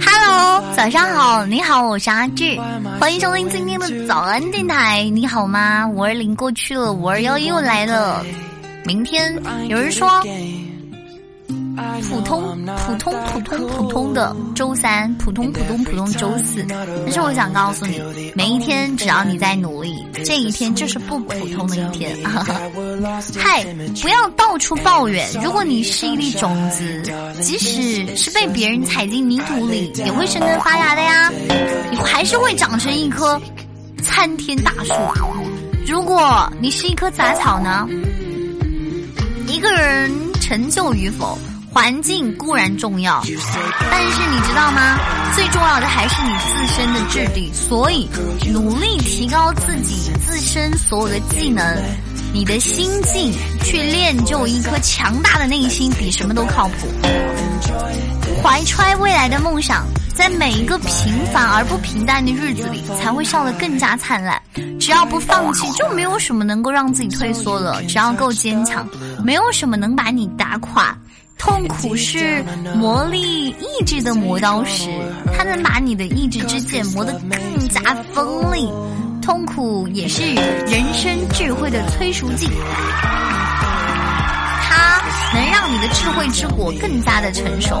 Hello，早上好，你好，我是阿志，欢迎收听今天的早安电台。你好吗？五二零过去了，五二幺又来了。明天有人说。普通普通普通普通的周三，普通普通普通周四。但是我想告诉你，每一天只要你在努力，这一天就是不普通的一天。嗨，不要到处抱怨。如果你是一粒种子，即使是被别人踩进泥土里，也会生根发芽的呀。你还是会长成一棵参天大树。如果你是一棵杂草呢？一个人成就与否？环境固然重要，但是你知道吗？最重要的还是你自身的质地。所以，努力提高自己自身所有的技能，你的心境去练就一颗强大的内心，比什么都靠谱。怀揣未来的梦想，在每一个平凡而不平淡的日子里，才会笑得更加灿烂。只要不放弃，就没有什么能够让自己退缩了。只要够坚强，没有什么能把你打垮。痛苦是磨砺意志的磨刀石，它能把你的意志之剑磨得更加锋利。痛苦也是人生智慧的催熟剂，它能让你的智慧之果更加的成熟。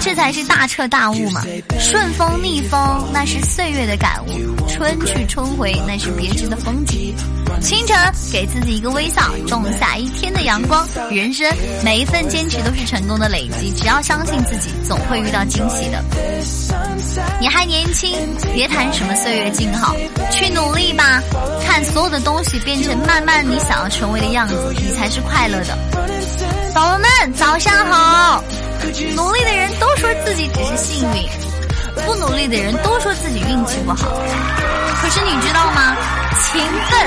这才是大彻大悟嘛。顺风逆风，那是岁月的感悟；春去春回，那是别致的风景。清晨，给自己一个微笑，种下一天的阳光。人生每一份坚持都是成功的累积，只要相信自己，总会遇到惊喜的。你还年轻，别谈什么岁月静好，去努力吧。看所有的东西变成慢慢你想要成为的样子，你才是快乐的。宝宝们，早上好！努力的人都说自己只是幸运，不努力的人都说自己运气不好。可是你知道吗？勤奋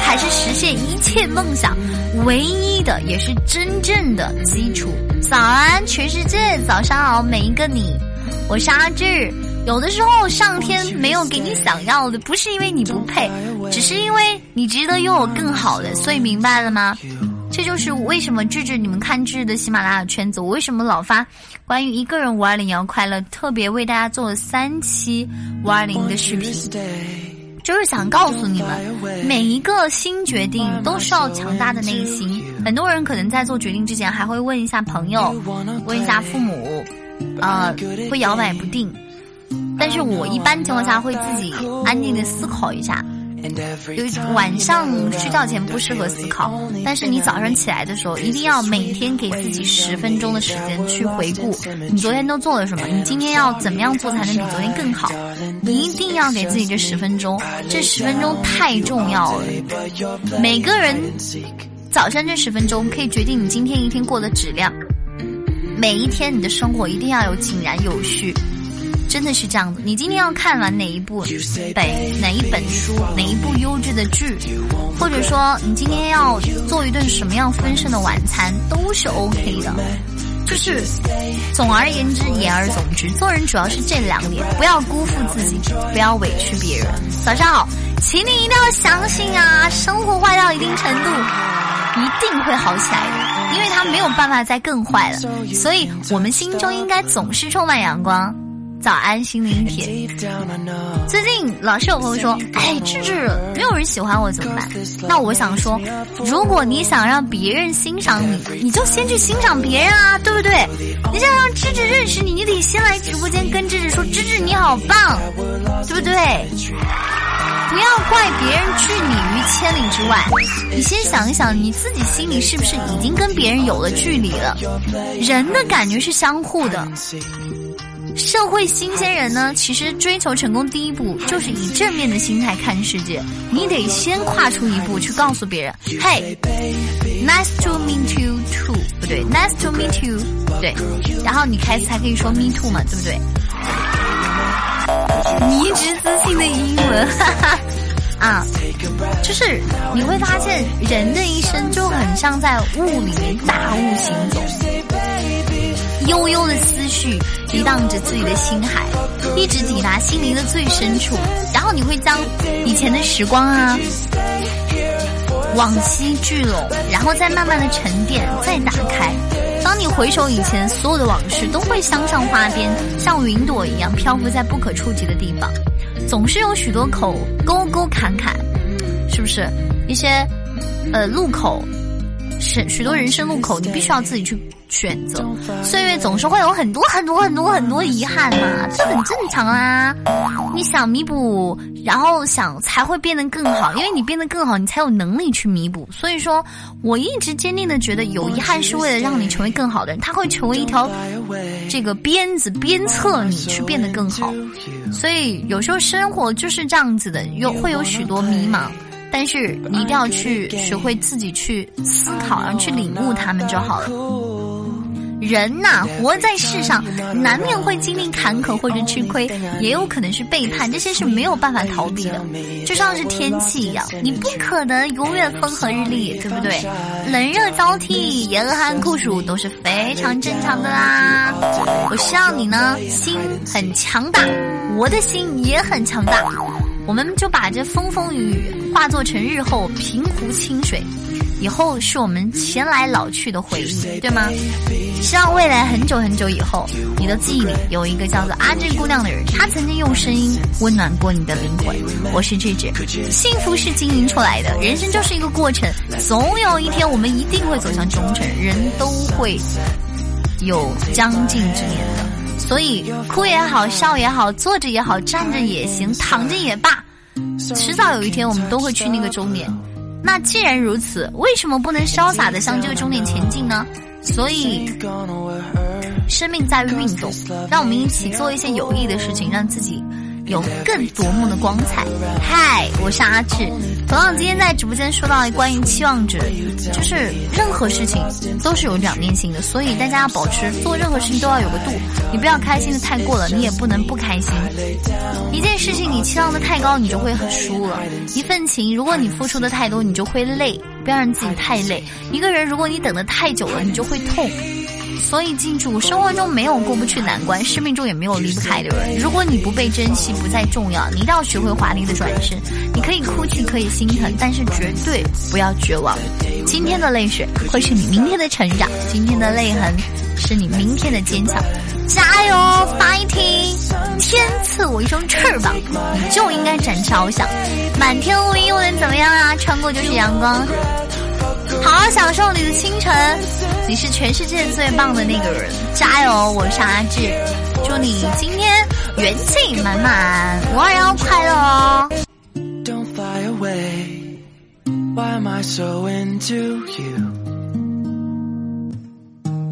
才是实现一切梦想唯一的，也是真正的基础。早安，全世界！早上好，每一个你。我是阿志。有的时候，上天没有给你想要的，不是因为你不配，只是因为你值得拥有更好的。所以明白了吗？这就是为什么智智你们看智智的喜马拉雅圈子，我为什么老发关于一个人五二零要快乐，特别为大家做了三期五二零的视频，就是想告诉你们，每一个新决定都需要强大的内心。很多人可能在做决定之前，还会问一下朋友，问一下父母，呃，会摇摆不定。但是我一般情况下会自己安静的思考一下。就晚上睡觉前不适合思考，但是你早上起来的时候，一定要每天给自己十分钟的时间去回顾你昨天都做了什么，你今天要怎么样做才能比昨天更好？你一定要给自己这十分钟，这十分钟太重要了。每个人早上这十分钟可以决定你今天一天过的质量。每一天你的生活一定要有井然有序。真的是这样子，你今天要看完哪一部本哪一本书，哪一部优质的剧，或者说你今天要做一顿什么样丰盛的晚餐，都是 OK 的。就是总而言之，言而总之，做人主要是这两点：不要辜负自己，不要委屈别人。早上好，请你一定要相信啊，生活坏到一定程度，一定会好起来的，因为它没有办法再更坏了。所以我们心中应该总是充满阳光。早安，心灵铁。最近老是有朋友说：“哎，智智，没有人喜欢我怎么办？”那我想说，如果你想让别人欣赏你，你就先去欣赏别人啊，对不对？你想让智智认识你，你得先来直播间跟智智说：“智智你好棒，对不对？”不要怪别人拒你于千里之外，你先想一想，你自己心里是不是已经跟别人有了距离了？人的感觉是相互的。社会新鲜人呢，其实追求成功第一步就是以正面的心态看世界。你得先跨出一步去告诉别人，嘿，nice to meet you too，不对，nice to meet you，对，然后你开始才可以说 me too 嘛，对不对？迷之自信的英文，哈哈，啊，就是你会发现人的一生就很像在雾里面大雾行走。悠悠的思绪涤荡着自己的心海，一直抵达心灵的最深处，然后你会将以前的时光啊。往昔聚拢，然后再慢慢的沉淀，再打开。当你回首以前，所有的往事都会镶上花边，像云朵一样漂浮在不可触及的地方。总是有许多口沟沟坎坎，是不是？一些呃路口，是许多人生路口，你必须要自己去。选择岁月总是会有很多很多很多很多遗憾嘛，这很正常啊。你想弥补，然后想才会变得更好，因为你变得更好，你才有能力去弥补。所以说，我一直坚定的觉得，有遗憾是为了让你成为更好的人，他会成为一条这个鞭子鞭策你去变得更好。所以有时候生活就是这样子的，有会有许多迷茫，但是你一定要去学会自己去思考，然后去领悟他们就好了。人呐，活在世上，难免会经历坎坷或者吃亏，也有可能是背叛，这些是没有办法逃避的。就像是天气一样，你不可能永远风和日丽，对不对？冷热交替，严寒酷暑都是非常正常的啦。我希望你呢，心很强大，我的心也很强大，我们就把这风风雨雨化作成日后平湖清水。以后是我们前来老去的回忆，对吗？希望未来很久很久以后，你的记忆里有一个叫做阿志姑娘的人，她曾经用声音温暖过你的灵魂。我是志志，幸福是经营出来的，人生就是一个过程，总有一天我们一定会走向终成，人都会有将近之年的，所以哭也好，笑也好，坐着也好，站着也行，躺着也罢，迟早有一天我们都会去那个终点。那既然如此，为什么不能潇洒的向这个终点前进呢？所以，生命在于运动，让我们一起做一些有益的事情，让自己。有更夺目的光彩。嗨，我是阿志。同样，今天在直播间说到关于期望值，就是任何事情都是有两面性的，所以大家要保持做任何事情都要有个度。你不要开心的太过了，你也不能不开心。一件事情你期望的太高，你就会很输了。一份情，如果你付出的太多，你就会累。不要让自己太累。一个人，如果你等的太久了，你就会痛。所以记住，生活中没有过不去难关，生命中也没有离不开的人。如果你不被珍惜，不再重要，你一定要学会华丽的转身。你可以哭泣，可以心疼，但是绝对不要绝望。今天的泪水会是你明天的成长，今天的泪痕是你明天的坚强。加油，fighting！天赐我一双翅膀，你就应该展翅翱翔。满天乌云又能怎么样啊？穿过就是阳光。好好享受你的清晨，你是全世界最棒的那个人，加油！我是阿志，祝你今天元气满满，五二幺快乐哦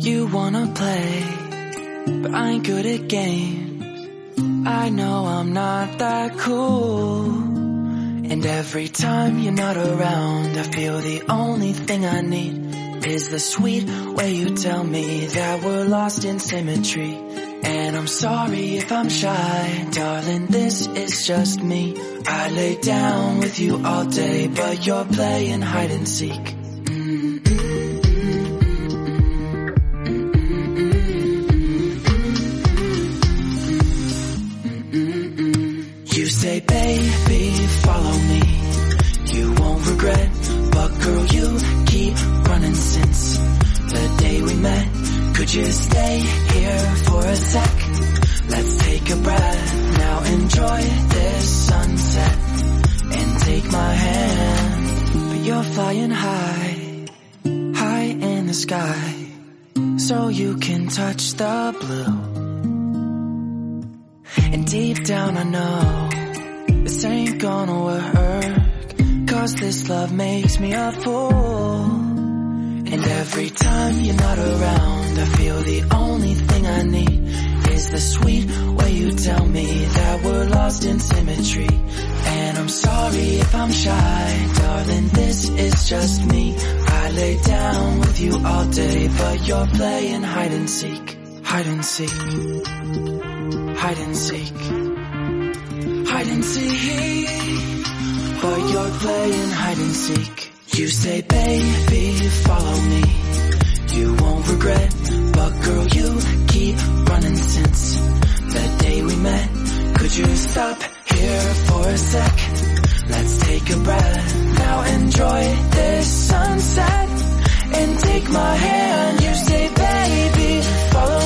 ！You wanna play, but I ain't good at games. I know I'm not that cool. And every time you're not around, I feel the only thing I need is the sweet way you tell me that we're lost in symmetry. And I'm sorry if I'm shy, darling, this is just me. I lay down with you all day, but you're playing hide and seek. You stay here for a sec? Let's take a breath. Now enjoy this sunset and take my hand. But you're flying high, high in the sky, so you can touch the blue. And deep down I know this ain't gonna work Cause this love makes me a fool And every time you're not around I feel the only thing I need Is the sweet way you tell me that we're lost in symmetry And I'm sorry if I'm shy Darling, this is just me I lay down with you all day But you're playing hide and seek Hide and seek hide and seek, hide and seek. But you're playing hide and seek. You say, baby, follow me you won't regret. But girl, you keep running since the day we met. Could you stop here for a sec? Let's take a breath. Now enjoy this sunset and take my hand. You say, baby, follow